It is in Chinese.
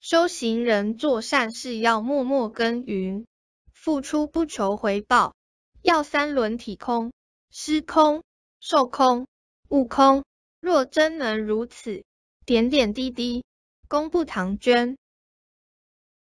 修行人做善事要默默耕耘，付出不求回报。要三轮体空、虚空、受空、悟空。若真能如此，点点滴滴，功不唐捐。